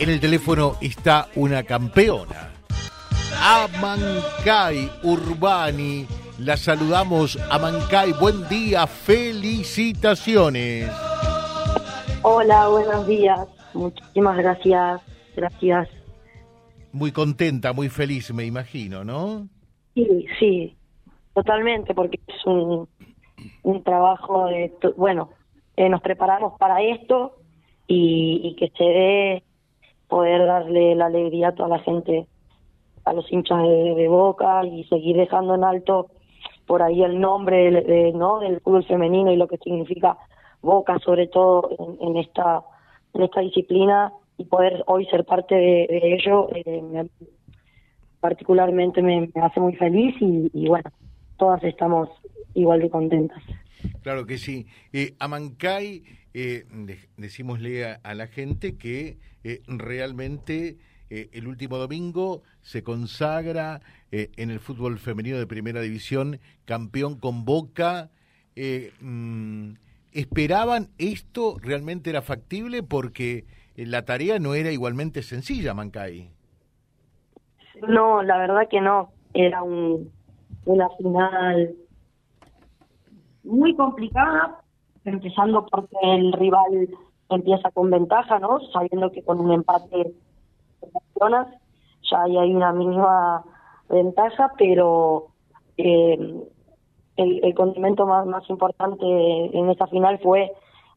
En el teléfono está una campeona. Amancay Urbani. La saludamos, Amancay. Buen día, felicitaciones. Hola, buenos días. Muchísimas gracias. Gracias. Muy contenta, muy feliz, me imagino, ¿no? Sí, sí, totalmente, porque es un, un trabajo de, bueno, eh, nos preparamos para esto y, y que se dé poder darle la alegría a toda la gente, a los hinchas de, Boca y seguir dejando en alto por ahí el nombre de, ¿no? del fútbol femenino y lo que significa Boca, sobre todo en, esta en esta disciplina y poder hoy ser parte de, ello, eh, particularmente me, hace muy feliz y, bueno, todas estamos igual de contentas. Claro que sí. Eh, Amancay, eh, decimosle a, la gente que eh, realmente eh, el último domingo se consagra eh, en el fútbol femenino de primera división, campeón con Boca. Mm, ¿Esperaban esto? ¿Realmente era factible? Porque la tarea no era igualmente sencilla, Mancay. No, la verdad que no. Era un, una final muy complicada, empezando porque el rival empieza con ventaja, ¿no? Sabiendo que con un empate ya hay, una mínima ventaja, pero eh, el, el, condimento más, más importante en esa final fue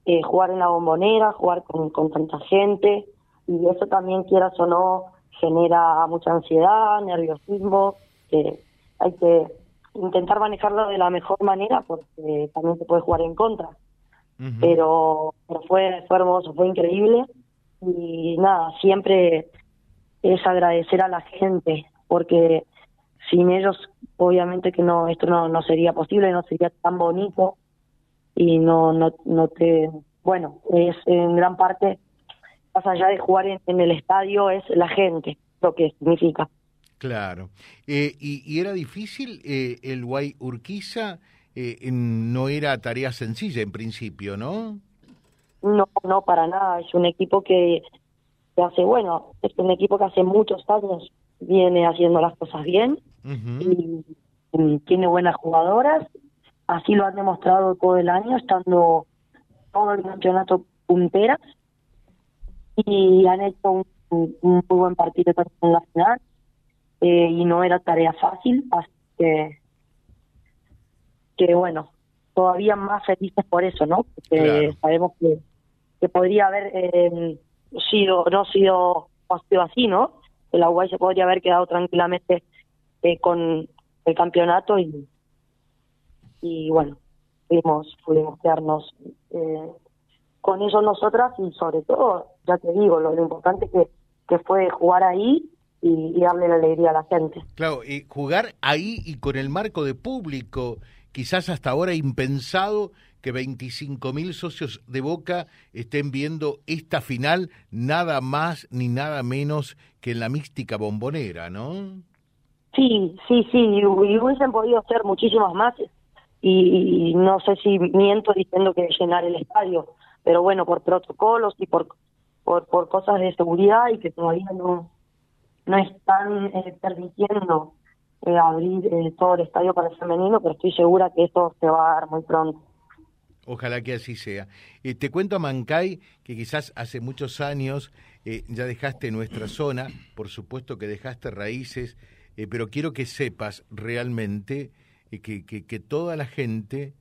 eh, jugar en la bombonera, jugar con, con tanta gente, y eso también, quieras o no, genera mucha ansiedad, nerviosismo, que hay que intentar manejarlo de la mejor manera porque también se puede jugar en contra pero, fue, fue hermoso, fue increíble y nada, siempre es agradecer a la gente porque sin ellos obviamente que no esto no, no sería posible, no sería tan bonito y no no no te bueno, es en gran parte más allá de jugar en, el estadio es la gente lo que significa. Claro. Eh, y, y, era difícil eh, el Guay Urquiza eh, no era tarea sencilla en principio, ¿no? No, no, para nada. Es un equipo que, hace, bueno, es un equipo que hace muchos años viene haciendo las cosas bien y, tiene buenas jugadoras. Así lo han demostrado todo el año, estando todo el campeonato punteras y han hecho un, muy buen partido en la final eh, y no era tarea fácil, así que que bueno, todavía más felices por eso, ¿no? Porque sabemos que, que podría haber eh, sido, no sido, sido así, ¿no? El Uruguay se podría haber quedado tranquilamente eh, con el campeonato y, y bueno, pudimos, pudimos quedarnos eh, con eso nosotras y sobre todo, ya te digo, lo, importante que, que fue jugar ahí y, y, darle la alegría a la gente. Claro, y jugar ahí y con el marco de público quizás hasta ahora impensado que 25.000 socios de Boca estén viendo esta final nada más ni nada menos que en la mística bombonera, ¿no? Sí, sí, sí, y hubiesen podido ser muchísimas más y, no sé si miento diciendo que llenar el estadio, pero bueno, por protocolos y por por, por cosas de seguridad y que todavía no no están eh, permitiendo eh, abrir eh, todo el estadio para el femenino, pero estoy segura que eso se va a dar muy pronto. Ojalá que así sea. Eh, te cuento a Mancay que quizás hace muchos años ya dejaste nuestra zona, por supuesto que dejaste raíces, pero quiero que sepas realmente que, que, que, toda la gente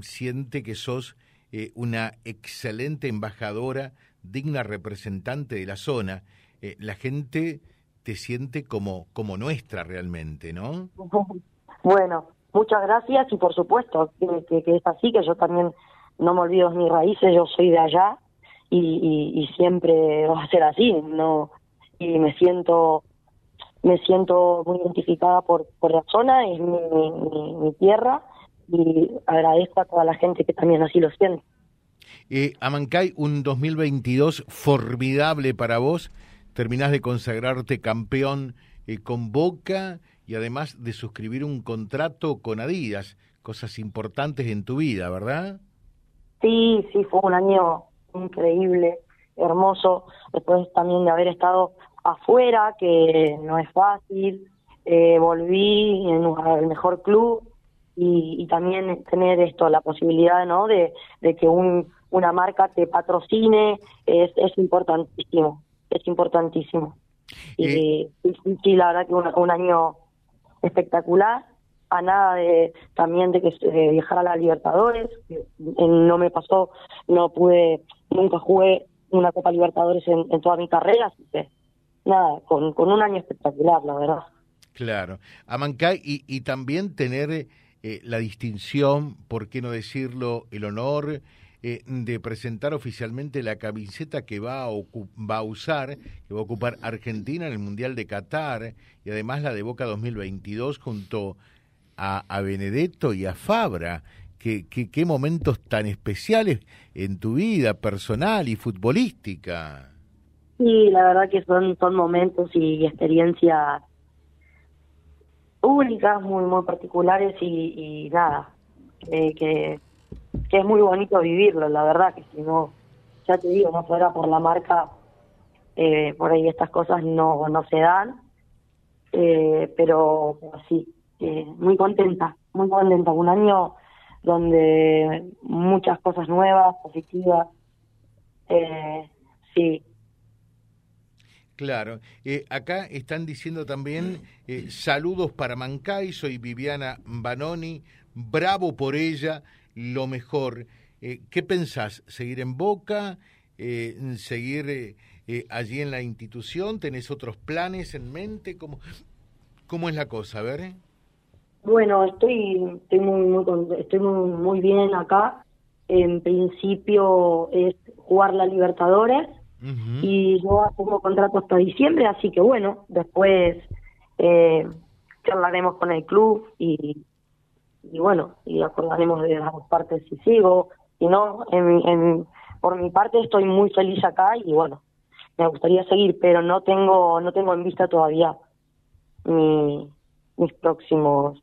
siente que sos una excelente embajadora, digna representante de la zona. la gente te siente como, como nuestra realmente, ¿no? Bueno, muchas gracias y por supuesto que, que, es así, que yo también no me olvido de mis raíces, yo soy de allá y, y, siempre va a ser así, no y me siento me siento muy identificada por, por la zona, es mi, mi, tierra y agradezco a toda la gente que también así lo siente. Eh, Amancay, un 2022 formidable para vos terminás de consagrarte campeón eh, con Boca y además de suscribir un contrato con Adidas, cosas importantes en tu vida, ¿verdad? Sí, sí, fue un año increíble. hermoso, después también de haber estado afuera, que no es fácil, eh, volví en el mejor club y, también tener esto, la posibilidad ¿no? de, que un, una marca te patrocine, es, es importantísimo, es importantísimo. Y, eh, la verdad que un año espectacular a nada de también de que eh, viajar a la Libertadores no me pasó no pude nunca jugué una Copa Libertadores en, toda mi carrera así que nada con, con un año espectacular la verdad. Claro. Amancay y, y también tener eh, la distinción por qué no decirlo el honor eh, de presentar oficialmente la camiseta que va a, va a usar, que va a ocupar Argentina en el Mundial de Qatar y además la de Boca 2022 junto a, Benedetto y a Fabra. ¿Qué, qué, momentos tan especiales en tu vida personal y futbolística. Sí, la verdad que son, son momentos y experiencias únicas, muy muy particulares y, nada, que, que, es muy bonito vivirlo, la verdad que si no, ya te digo, no fuera por la marca, eh, por ahí estas cosas no, no se dan, eh, pero, sí, eh, muy contenta, muy contenta. Un año donde muchas cosas nuevas, positivas. Sí. Claro. Acá están diciendo también saludos para Mancay, soy Viviana Banoni, bravo por ella, lo mejor. ¿Qué pensás? ¿Seguir en Boca? ¿Seguir allí en la institución? ¿Tenés otros planes en mente? ¿Cómo, cómo es la cosa? A ver. Bueno, estoy, estoy muy, muy, estoy muy, bien acá. En principio es jugar la Libertadores y yo tengo contrato hasta diciembre, así que bueno, después eh, charlaremos con el club y, y bueno, y acordaremos de las dos partes si sigo, y no, en, en, por mi parte estoy muy feliz acá y bueno, me gustaría seguir, pero no tengo, no tengo en vista todavía mi, mis próximos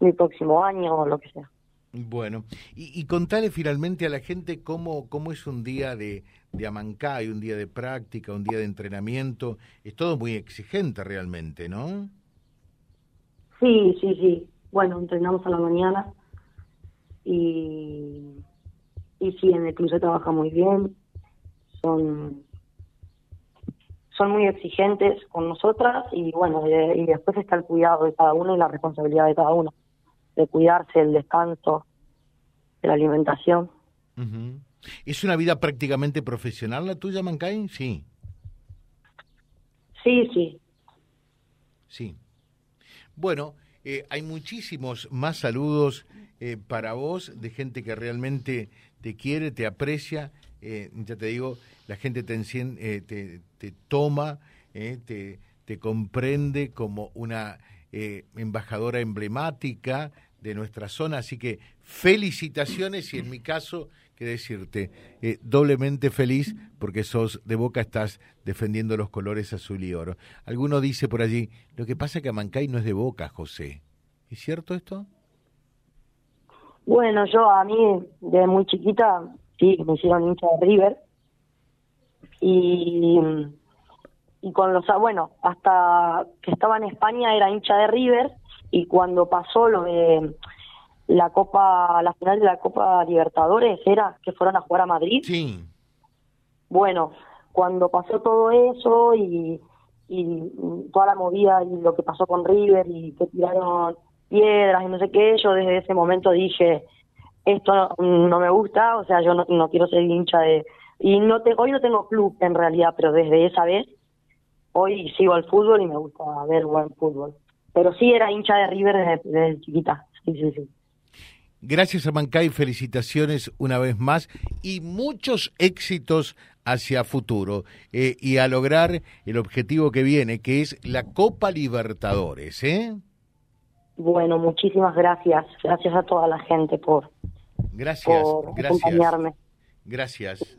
mi próximo año o lo que sea. Bueno, y, y contale finalmente a la gente cómo, cómo es un día de, de Amancay, un día de práctica, un día de entrenamiento. Es todo muy exigente realmente, ¿no? Sí, sí, sí. Bueno, entrenamos a la mañana y, y sí, en el club se trabaja muy bien. Son son muy exigentes con nosotras y bueno, y después está el cuidado de cada uno y la responsabilidad de cada uno de cuidarse, el descanso, de la alimentación. ¿Es una vida prácticamente profesional la tuya, Mancain? Sí. Sí, sí. Sí. Bueno, eh, hay muchísimos más saludos eh, para vos de gente que realmente te quiere, te aprecia. Eh, ya te digo, la gente te, te, te toma, te comprende como una embajadora emblemática de nuestra zona, así que felicitaciones y en mi caso, que decirte, eh, doblemente feliz porque sos de Boca, estás defendiendo los colores azul y oro. Alguno dice por allí, lo que pasa es que Amancay no es de Boca, José. ¿Es cierto esto? Bueno, yo a mí, de muy chiquita, sí, me hicieron hincha de River. Y, y con los, bueno, hasta que estaba en España era hincha de River y cuando pasó lo de la Copa, la final de la Copa Libertadores, era que fueron a jugar a Madrid. Sí. Bueno, cuando pasó todo eso y, y toda la movida y lo que pasó con River y que tiraron piedras y no sé qué, yo desde ese momento dije, esto no, me gusta, o sea, yo no, no, quiero ser hincha de... Y no te, hoy no tengo club en realidad, pero desde esa vez, hoy sigo al fútbol y me gusta ver buen fútbol pero sí era hincha de River desde, chiquita. Sí, sí, sí. Gracias a Mancay, felicitaciones una vez más y muchos éxitos hacia futuro eh, y a lograr el objetivo que viene, que es la Copa Libertadores. ¿eh? Bueno, muchísimas gracias. Gracias a toda la gente por, gracias, por acompañarme. Gracias.